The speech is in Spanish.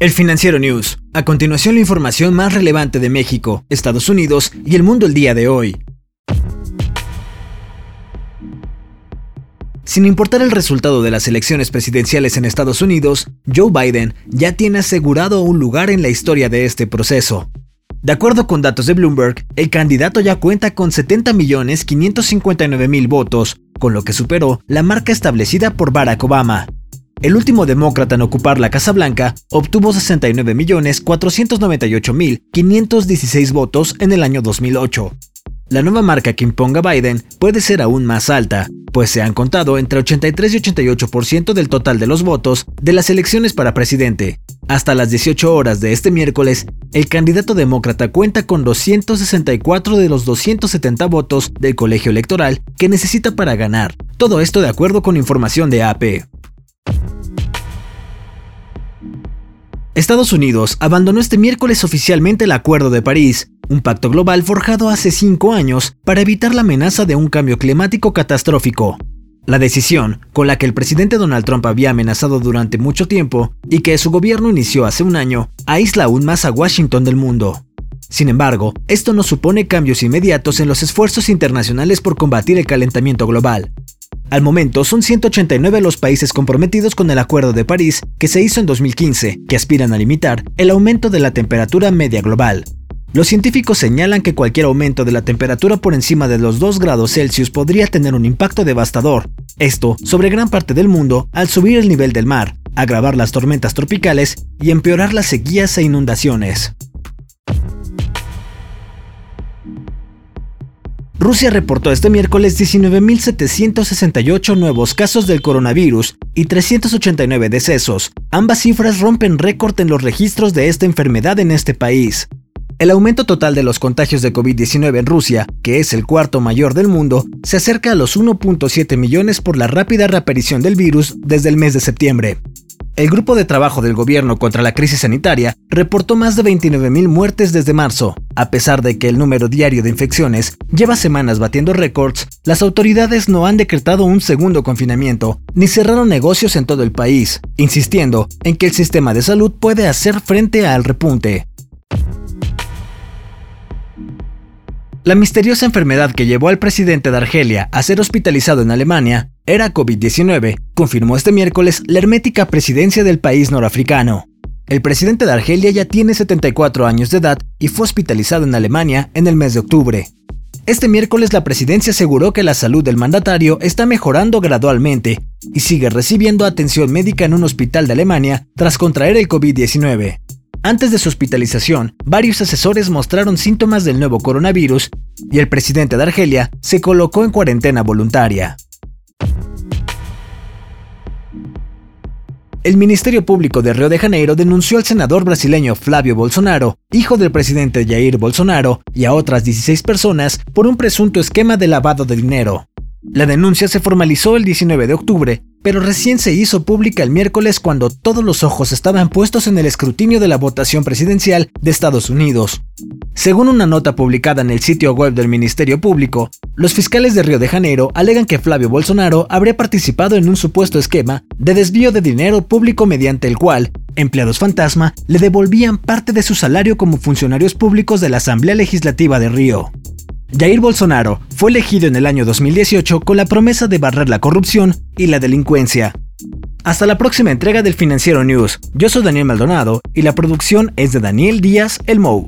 El Financiero News. A continuación la información más relevante de México, Estados Unidos y el mundo el día de hoy. Sin importar el resultado de las elecciones presidenciales en Estados Unidos, Joe Biden ya tiene asegurado un lugar en la historia de este proceso. De acuerdo con datos de Bloomberg, el candidato ya cuenta con 70.559.000 votos, con lo que superó la marca establecida por Barack Obama. El último demócrata en ocupar la Casa Blanca obtuvo 69.498.516 votos en el año 2008. La nueva marca que imponga Biden puede ser aún más alta, pues se han contado entre 83 y 88% del total de los votos de las elecciones para presidente. Hasta las 18 horas de este miércoles, el candidato demócrata cuenta con 264 de los 270 votos del colegio electoral que necesita para ganar. Todo esto de acuerdo con información de AP. Estados Unidos abandonó este miércoles oficialmente el Acuerdo de París, un pacto global forjado hace cinco años para evitar la amenaza de un cambio climático catastrófico. La decisión, con la que el presidente Donald Trump había amenazado durante mucho tiempo y que su gobierno inició hace un año, aísla aún más a Washington del mundo. Sin embargo, esto no supone cambios inmediatos en los esfuerzos internacionales por combatir el calentamiento global. Al momento son 189 los países comprometidos con el Acuerdo de París que se hizo en 2015, que aspiran a limitar el aumento de la temperatura media global. Los científicos señalan que cualquier aumento de la temperatura por encima de los 2 grados Celsius podría tener un impacto devastador, esto sobre gran parte del mundo al subir el nivel del mar, agravar las tormentas tropicales y empeorar las sequías e inundaciones. Rusia reportó este miércoles 19.768 nuevos casos del coronavirus y 389 decesos. Ambas cifras rompen récord en los registros de esta enfermedad en este país. El aumento total de los contagios de COVID-19 en Rusia, que es el cuarto mayor del mundo, se acerca a los 1.7 millones por la rápida reaparición del virus desde el mes de septiembre. El Grupo de Trabajo del Gobierno contra la Crisis Sanitaria reportó más de 29.000 muertes desde marzo. A pesar de que el número diario de infecciones lleva semanas batiendo récords, las autoridades no han decretado un segundo confinamiento, ni cerraron negocios en todo el país, insistiendo en que el sistema de salud puede hacer frente al repunte. La misteriosa enfermedad que llevó al presidente de Argelia a ser hospitalizado en Alemania era COVID-19, confirmó este miércoles la hermética presidencia del país norafricano. El presidente de Argelia ya tiene 74 años de edad y fue hospitalizado en Alemania en el mes de octubre. Este miércoles la presidencia aseguró que la salud del mandatario está mejorando gradualmente y sigue recibiendo atención médica en un hospital de Alemania tras contraer el COVID-19. Antes de su hospitalización, varios asesores mostraron síntomas del nuevo coronavirus y el presidente de Argelia se colocó en cuarentena voluntaria. El Ministerio Público de Río de Janeiro denunció al senador brasileño Flavio Bolsonaro, hijo del presidente Jair Bolsonaro, y a otras 16 personas por un presunto esquema de lavado de dinero. La denuncia se formalizó el 19 de octubre, pero recién se hizo pública el miércoles cuando todos los ojos estaban puestos en el escrutinio de la votación presidencial de Estados Unidos. Según una nota publicada en el sitio web del Ministerio Público, los fiscales de Río de Janeiro alegan que Flavio Bolsonaro habría participado en un supuesto esquema de desvío de dinero público mediante el cual empleados fantasma le devolvían parte de su salario como funcionarios públicos de la Asamblea Legislativa de Río. Jair Bolsonaro fue elegido en el año 2018 con la promesa de barrer la corrupción y la delincuencia. Hasta la próxima entrega del Financiero News. Yo soy Daniel Maldonado y la producción es de Daniel Díaz El Mou.